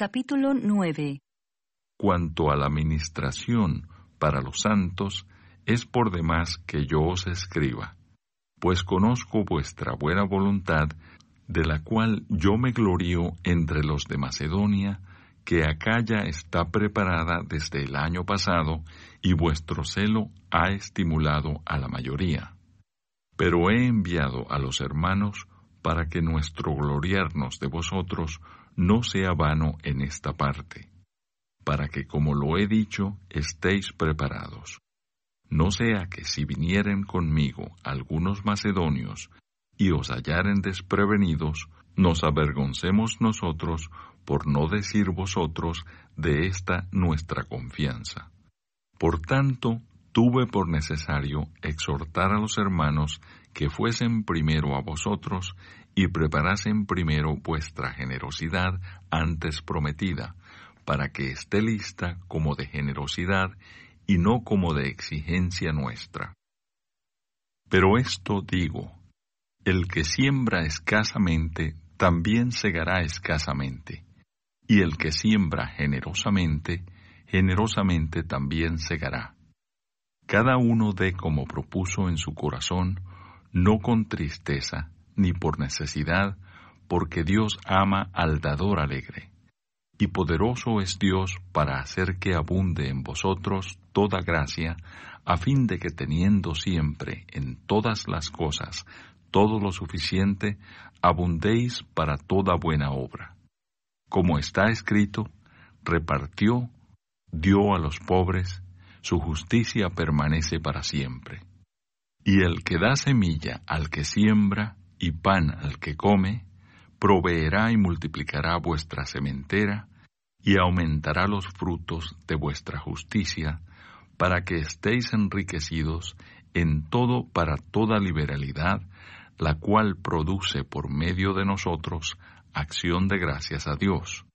Capítulo 9 Cuanto a la ministración para los santos, es por demás que yo os escriba, pues conozco vuestra buena voluntad, de la cual yo me glorío entre los de Macedonia, que acá ya está preparada desde el año pasado, y vuestro celo ha estimulado a la mayoría. Pero he enviado a los hermanos para que nuestro gloriarnos de vosotros no sea vano en esta parte, para que, como lo he dicho, estéis preparados. No sea que si vinieren conmigo algunos macedonios y os hallaren desprevenidos, nos avergoncemos nosotros por no decir vosotros de esta nuestra confianza. Por tanto, tuve por necesario exhortar a los hermanos que fuesen primero a vosotros y preparasen primero vuestra generosidad antes prometida, para que esté lista como de generosidad y no como de exigencia nuestra. Pero esto digo, el que siembra escasamente, también segará escasamente, y el que siembra generosamente, generosamente también segará. Cada uno dé como propuso en su corazón, no con tristeza, ni por necesidad, porque Dios ama al dador alegre. Y poderoso es Dios para hacer que abunde en vosotros toda gracia, a fin de que teniendo siempre en todas las cosas todo lo suficiente, abundéis para toda buena obra. Como está escrito, repartió, dio a los pobres, su justicia permanece para siempre. Y el que da semilla al que siembra, y pan al que come, proveerá y multiplicará vuestra sementera, y aumentará los frutos de vuestra justicia, para que estéis enriquecidos en todo para toda liberalidad, la cual produce por medio de nosotros acción de gracias a Dios.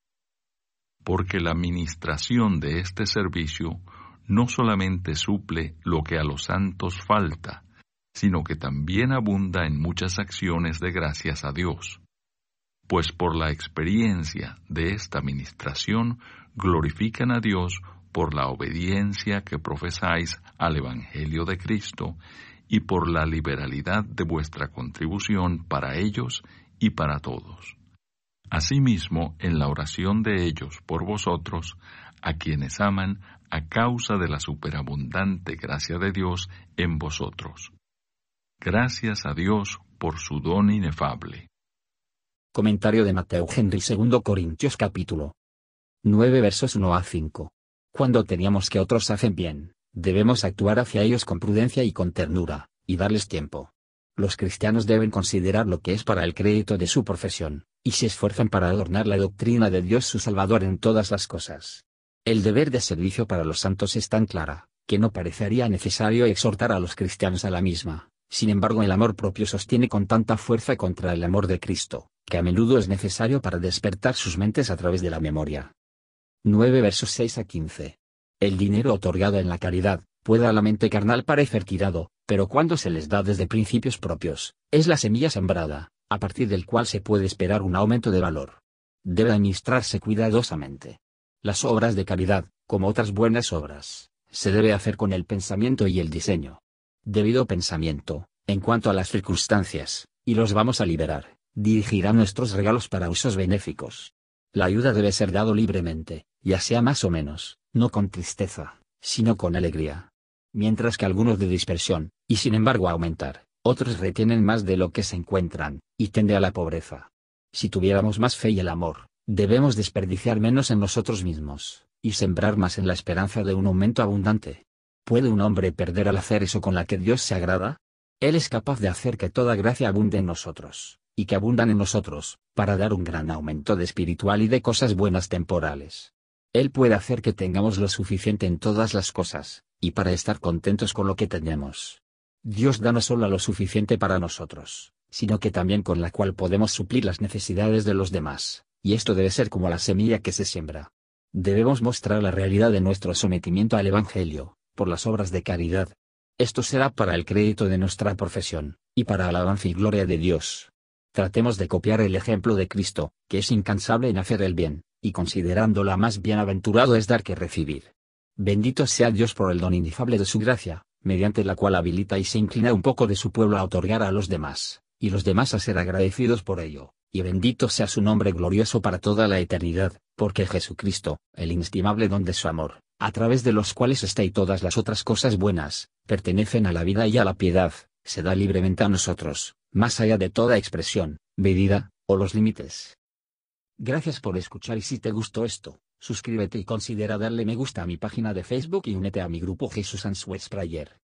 Porque la administración de este servicio no solamente suple lo que a los santos falta, sino que también abunda en muchas acciones de gracias a Dios. Pues por la experiencia de esta ministración glorifican a Dios por la obediencia que profesáis al Evangelio de Cristo y por la liberalidad de vuestra contribución para ellos y para todos. Asimismo, en la oración de ellos por vosotros, a quienes aman a causa de la superabundante gracia de Dios en vosotros. Gracias a Dios por su don inefable. Comentario de Mateo Henry 2 Corintios capítulo 9 versos 1 a 5. Cuando teníamos que otros hacen bien, debemos actuar hacia ellos con prudencia y con ternura, y darles tiempo. Los cristianos deben considerar lo que es para el crédito de su profesión, y se esfuerzan para adornar la doctrina de Dios su Salvador en todas las cosas. El deber de servicio para los santos es tan clara, que no parecería necesario exhortar a los cristianos a la misma. Sin embargo, el amor propio sostiene con tanta fuerza contra el amor de Cristo, que a menudo es necesario para despertar sus mentes a través de la memoria. 9 versos 6 a 15. El dinero otorgado en la caridad, puede a la mente carnal parecer tirado, pero cuando se les da desde principios propios, es la semilla sembrada, a partir del cual se puede esperar un aumento de valor. Debe administrarse cuidadosamente. Las obras de caridad, como otras buenas obras, se debe hacer con el pensamiento y el diseño debido pensamiento, en cuanto a las circunstancias, y los vamos a liberar, dirigirá nuestros regalos para usos benéficos. La ayuda debe ser dado libremente, ya sea más o menos, no con tristeza, sino con alegría. Mientras que algunos de dispersión, y sin embargo aumentar, otros retienen más de lo que se encuentran, y tende a la pobreza. Si tuviéramos más fe y el amor, debemos desperdiciar menos en nosotros mismos, y sembrar más en la esperanza de un aumento abundante. ¿Puede un hombre perder al hacer eso con la que Dios se agrada? Él es capaz de hacer que toda gracia abunde en nosotros, y que abundan en nosotros, para dar un gran aumento de espiritual y de cosas buenas temporales. Él puede hacer que tengamos lo suficiente en todas las cosas, y para estar contentos con lo que tenemos. Dios da no solo lo suficiente para nosotros, sino que también con la cual podemos suplir las necesidades de los demás, y esto debe ser como la semilla que se siembra. Debemos mostrar la realidad de nuestro sometimiento al Evangelio, por las obras de caridad. Esto será para el crédito de nuestra profesión, y para alabanza y gloria de Dios. Tratemos de copiar el ejemplo de Cristo, que es incansable en hacer el bien, y considerándola más bienaventurado es dar que recibir. Bendito sea Dios por el don inefable de su gracia, mediante la cual habilita y se inclina un poco de su pueblo a otorgar a los demás, y los demás a ser agradecidos por ello, y bendito sea su nombre glorioso para toda la eternidad, porque Jesucristo, el inestimable don de su amor, a través de los cuales está y todas las otras cosas buenas, pertenecen a la vida y a la piedad, se da libremente a nosotros, más allá de toda expresión, medida, o los límites. Gracias por escuchar y si te gustó esto, suscríbete y considera darle me gusta a mi página de Facebook y únete a mi grupo Jesús Answers Prayer.